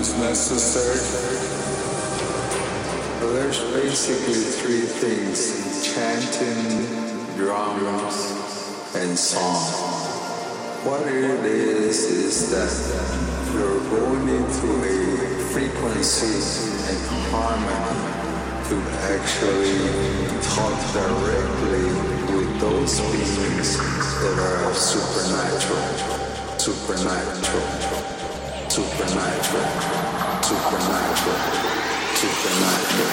it's necessary. Well, there's basically three things chanting, drums, and song. What it is is that you're going into a frequency and harmony to actually talk directly with those beings that are supernatural, supernatural, supernatural, supernatural, supernatural,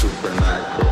supernatural,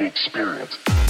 experience.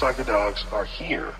Psychedelics are here